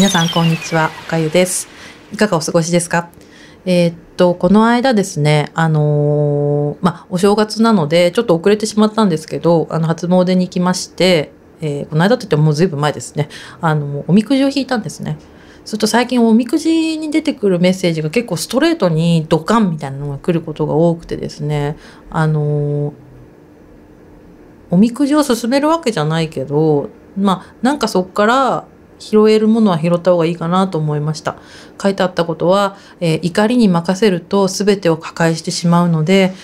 皆さんこんにちは、おかゆです。いかがお過ごしですか？えーっと、この間ですね、あのーまあ、お正月なので、ちょっと遅れてしまったんですけど、あの、初詣に行きまして、えーこの間といってももうずいぶん前ですね、あの、おみくじを引いたんですね。すると最近おみくじに出てくるメッセージが結構ストレートにドカンみたいなのが来ることが多くてですね、あのおみくじを進めるわけじゃないけど、まあ、なんかそこから拾えるものは拾った方がいいかなと思いました。書いてあったことは、えー怒りに任せると全てを破壊してしまうので、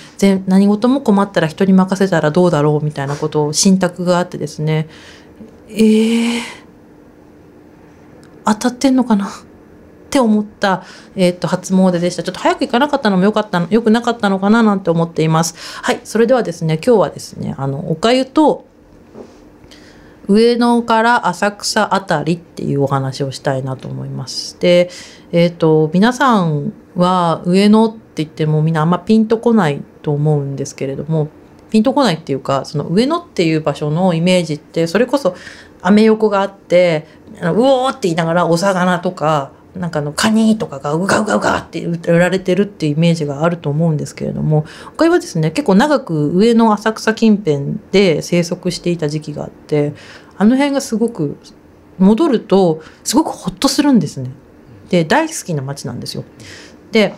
何事も困ったら人に任せたらどうだろうみたいなことを信託があってですね、えー、当たってんのかな？って思った、えっと初詣でした。ちょっと早く行かなかったのもよかったの、よくなかったのかななんて思っています。はい、それではですね、今日はですね、あの、おかゆと、上野から浅草あたりっていうお話をしたいなと思います。で、えっ、と、皆さんは上野って言ってもみんなあんまピンとこないと思うんですけれども、ピンとこないっていうか、その上野っていう場所のイメージって、それこそアメ横があって、あのうおーって言いながらお魚とか、なんかのカニとかがうがうがうがって売られてるっていうイメージがあると思うんですけれども、他はですね、結構長く上野浅草近辺で生息していた時期があって、あの辺がすごく戻るとすごくホッとするんですね。で、大好きな街なんですよ。で、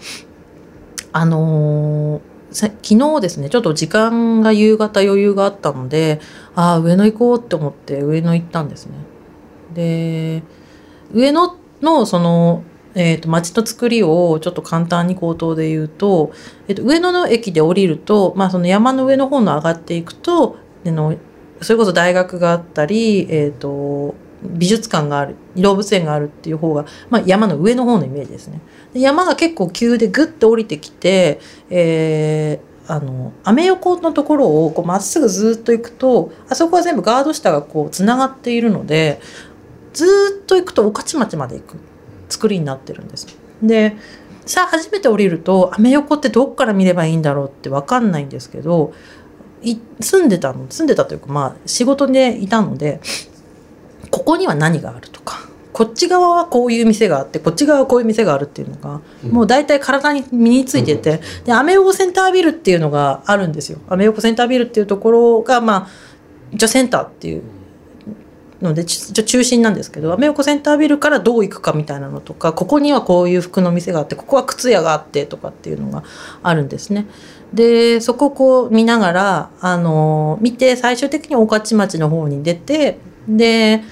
あのー昨日ですね、ちょっと時間が夕方余裕があったので、ああ、上野行こうって思って上野行ったんですね。で、上野のその、えー、と街の作りをちょっと簡単に口頭で言うと、えー、と上野の駅で降りると、まあ、その山の上の方の上がっていくとあのそれこそ大学があったり、えー、と美術館がある動物園があるっていう方が、まあ、山の上の方のイメージですね。で山が結構急でグッと降りてきて、えーあのアメ横のところをこうまっすぐずっと行くとあそこは全部ガード下がこうつながっているのでずっと行くと御徒町まで行く作りになってるんです。でさあ初めて降りるとアメ横ってどっから見ればいいんだろうって分かんないんですけど住んでたの？住んでたというかまあ仕事でいたのでここには何があるとかこっち側はこういう店があってこっち側はこういう店があるっていうのが、もう大体体に身についてて、でアメ横センタービルっていうのがあるんですよ。アメ横センタービルっていうところがまあ一応センターっていうのでち一応中心なんですけどアメ横センタービルからどう行くかみたいなのとかここにはこういう服の店があってここは靴屋があってとかっていうのがあるんですね。でそこをこう見ながらあの見て最終的に御徒町の方に出てで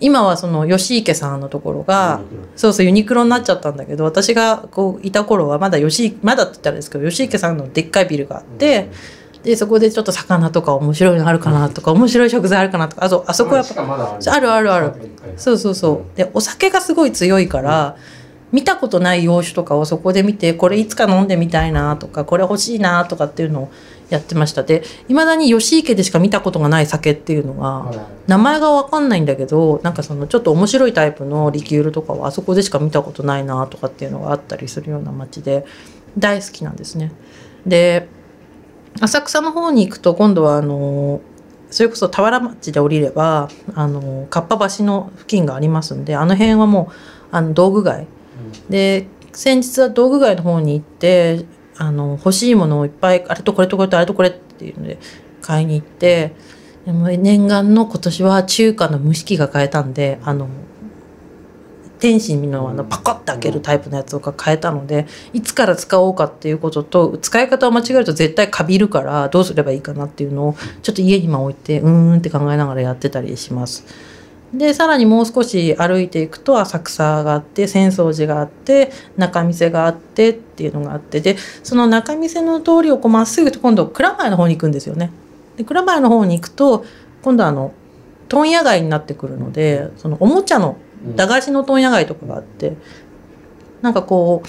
今はその吉池さんのところがそうそうユニクロになっちゃったんだけど私がこういた頃はまだ吉まだって言ったらですけど吉池さんのでっかいビルがあって。でそこでちょっと魚とか面白いのあるかなとか面白い食材あるかなとかあそうあそこやっぱある。あるあるそうそうそう。でお酒がすごい強いから、見たことない洋酒とかをそこで見てこれいつか飲んでみたいなとかこれ欲しいなとかっていうのをやってました。でいまだに吉池でしか見たことがない酒っていうのが名前が分かんないんだけどなんかそのちょっと面白いタイプのリキュールとかはあそこでしか見たことないなとかっていうのがあったりするような街で大好きなんですね。で浅草の方に行くと今度はあのそれこそ田原町で降りればあのかっぱ橋の付近がありますんであの辺はもうあの道具街。で先日は道具街の方に行ってあの欲しいものをいっぱいあれとこれとこれとあれとこれっていうので買いに行ってでも念願の今年は中華の蒸し器が買えたんであの天津のあのパカッて開けるタイプのやつが買えたのでいつから使おうかっていうことと使い方を間違えると絶対かびるからどうすればいいかなっていうのをちょっと家に今置いてうーんって考えながらやってたりします。でさらにもう少し歩いていくと浅草があって浅草寺があって仲見世があってっていうのがあってでその仲見世の通りをこうまっすぐと今度蔵前の方に行くんですよね。で蔵前の方に行くと今度あの問屋街になってくるのでそのおもちゃの駄菓子の問屋街とかがあってなんかこう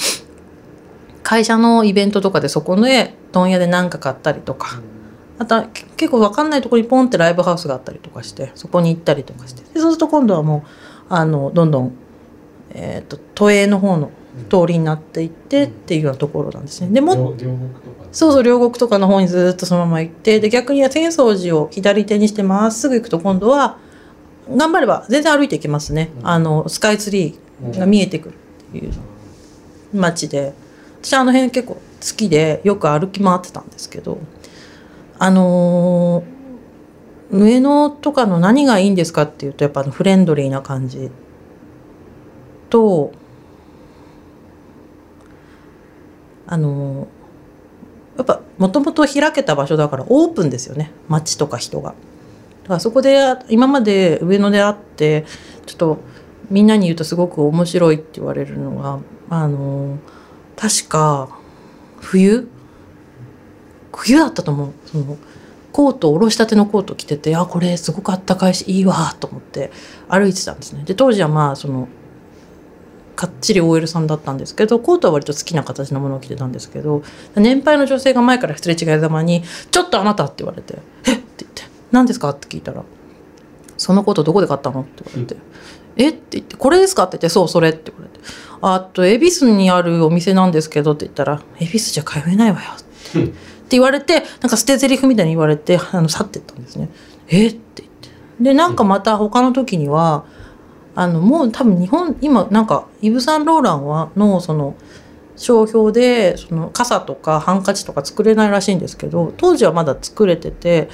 会社のイベントとかでそこの絵問屋で何か買ったりとか。あと結構分かんないところにポンってライブハウスがあったりとかしてそこに行ったりとかして。でそうすると今度はもうあのどんどん、えー、と都営の方の通りになっていってっていうようなところなんですね。でもそうそう両国とかの方にずっとそのまま行ってで逆に浅草寺を左手にしてまっすぐ行くと今度は頑張れば全然歩いていけますね、あのスカイツリーが見えてくるっていう街で。私あの辺結構好きでよく歩き回ってたんですけどあのー、上野とかの何がいいんですかっていうとやっぱフレンドリーな感じ。とあのやっぱもともと開けた場所だからオープンですよね。街とか人が。だからそこで今まで上野であってちょっとみんなに言うとすごく面白いって言われるのがあの確か冬？冬だったと思うそのコートおろしたてのコート着ててあこれすごくあったかいしいいわと思って歩いてたんですね。で当時はまあそのかっちり OL さんだったんですけどコートは割と好きな形のものを着てたんですけど年配の女性が前からすれ違いざまに「ちょっとあなた」って言われて「えっ?」て言って「何ですか?」って聞いたら「そのコートどこで買ったの?」って言われて「え？っ?」て言って「これですか?」って言って「そうそれ」って言われて「あと恵比寿にあるお店なんですけど」って言ったら「恵比寿じゃ通えないわよ」って。って言われてなんか捨て台詞みたいに言われてあの去ってったんですね。え？って言ってでなんかまた他の時にはあのもう多分日本今なんかイヴ・サンローランはのその商標でその傘とかハンカチとか作れないらしいんですけど当時はまだ作れてて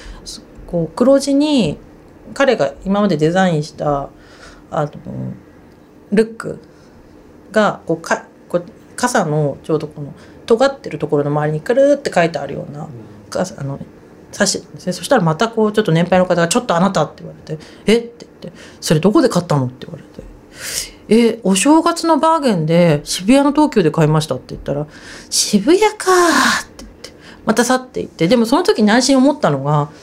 こう黒地に彼が今までデザインしたあのルックがこうかこう傘のちょうどこの尖ってるところの周りにくるって書いてあるような傘あの刺してたんですねそしたらまたこうちょっと年配の方が「ちょっとあなた」って言われて「え？っ?」て言って「それどこで買ったの?」って言われて「えお正月のバーゲンで渋谷の東急で買いました」って言ったら「渋谷か」って言ってまた去っていってでもその時内心思ったのが「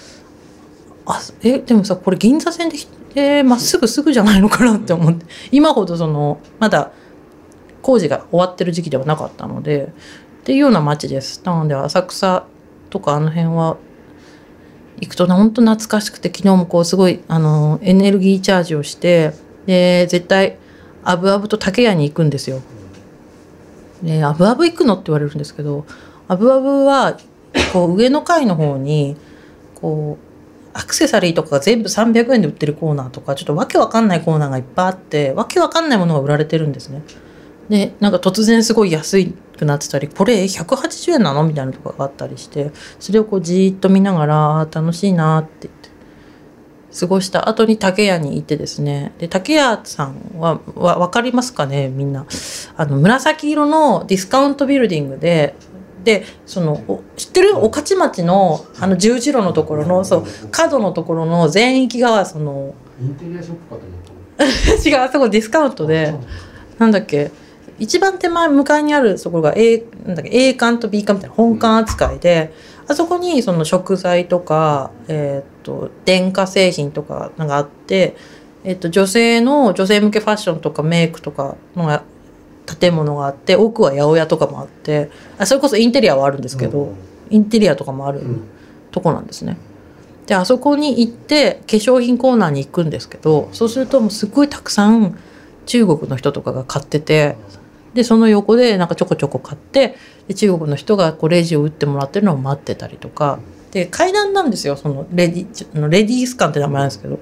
あえでもさこれ銀座線でまっすぐすぐじゃないのかな」って思って今ほどそのまだ工事が終わってる時期ではなかったのでっていうような街です。なので浅草とかあの辺は行くと本当懐かしくて昨日もこうすごいあのエネルギーチャージをしてで絶対アブアブと竹屋に行くんですよ。でアブアブ行くのって言われるんですけどアブアブはこう上の階の方にこうアクセサリーとかが全部300円で売ってるコーナーとかちょっとわけわかんないコーナーがいっぱいあってわけわかんないものが売られてるんですね。でなんか突然すごい安くなってたりこれ180円なの？みたいなとこがあったりしてそれをこうじーっと見ながら楽しいなって言って過ごした後に竹屋に行ってですね。で竹屋さんはわ分かりますかね？みんな。あの紫色のディスカウントビルディングででその知ってる？御徒町のあの十字路のところのそう角のところの全域がその 違うあそこディスカウントでなんだ。っけ？一番手前向かいにあるところが A, なんだっけ？A 館と B 館みたいな本館扱いで、あそこにその食材とか、えー、と電化製品とかがあって、えー、と女性の女性向けファッションとかメイクとかの建物があって奥は八百屋とかもあってあそれこそインテリアはあるんですけど、うん、インテリアとかもあるとこなんですね。であそこに行って化粧品コーナーに行くんですけどそうするともうすごいたくさん中国の人とかが買っててでその横でなんかちょこちょこ買ってで中国の人がこうレジを打ってもらってるのを待ってたりとか。で階段なんですよそのレディレディース館って名前なんですけど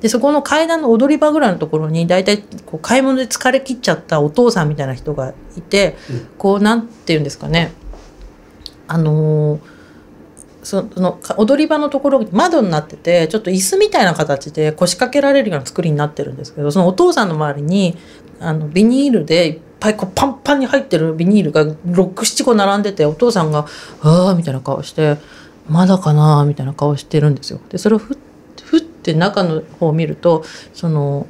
でそこの階段の踊り場ぐらいのところに大体こう買い物で疲れ切っちゃったお父さんみたいな人がいて、こうなんて言うんですかねあのーその踊り場のところに窓になっててちょっと椅子みたいな形で腰掛けられるような作りになってるんですけどそのお父さんの周りにあのビニールでいっぱいこうパンパンに入ってるビニールが67個並んでてお父さんが「ああ」みたいな顔して「まだかな」みたいな顔してるんですよ。でそれをふふって中の方を見るとその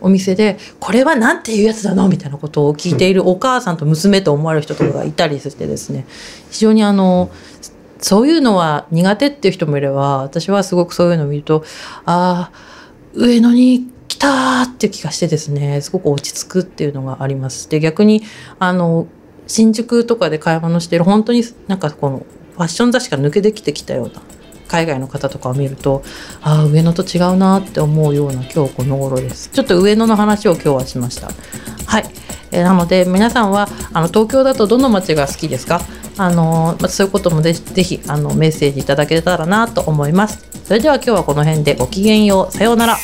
お店で「これは何ていうやつなの?」みたいなことを聞いているお母さんと娘と思われる人とかがいたりしてですね非常にあのそういうのは苦手っていう人もいれば私はすごくそういうのを見るとああ上野に来たっていう気がしてですねすごく落ち着くっていうのがあります。で逆にあの新宿とかで買い物してる本当になんかこのファッション雑誌から抜けてきてきたような海外の方とかを見るとああ上野と違うなって思うような今日この頃です。ちょっと上野の話を今日はしました。はい、えー、なので皆さんはあの東京だとどの街が好きですか？あのまあ、そういうこともぜひあのメッセージいただけたらなと思います。それでは今日はこの辺でごきげんよう。さようなら。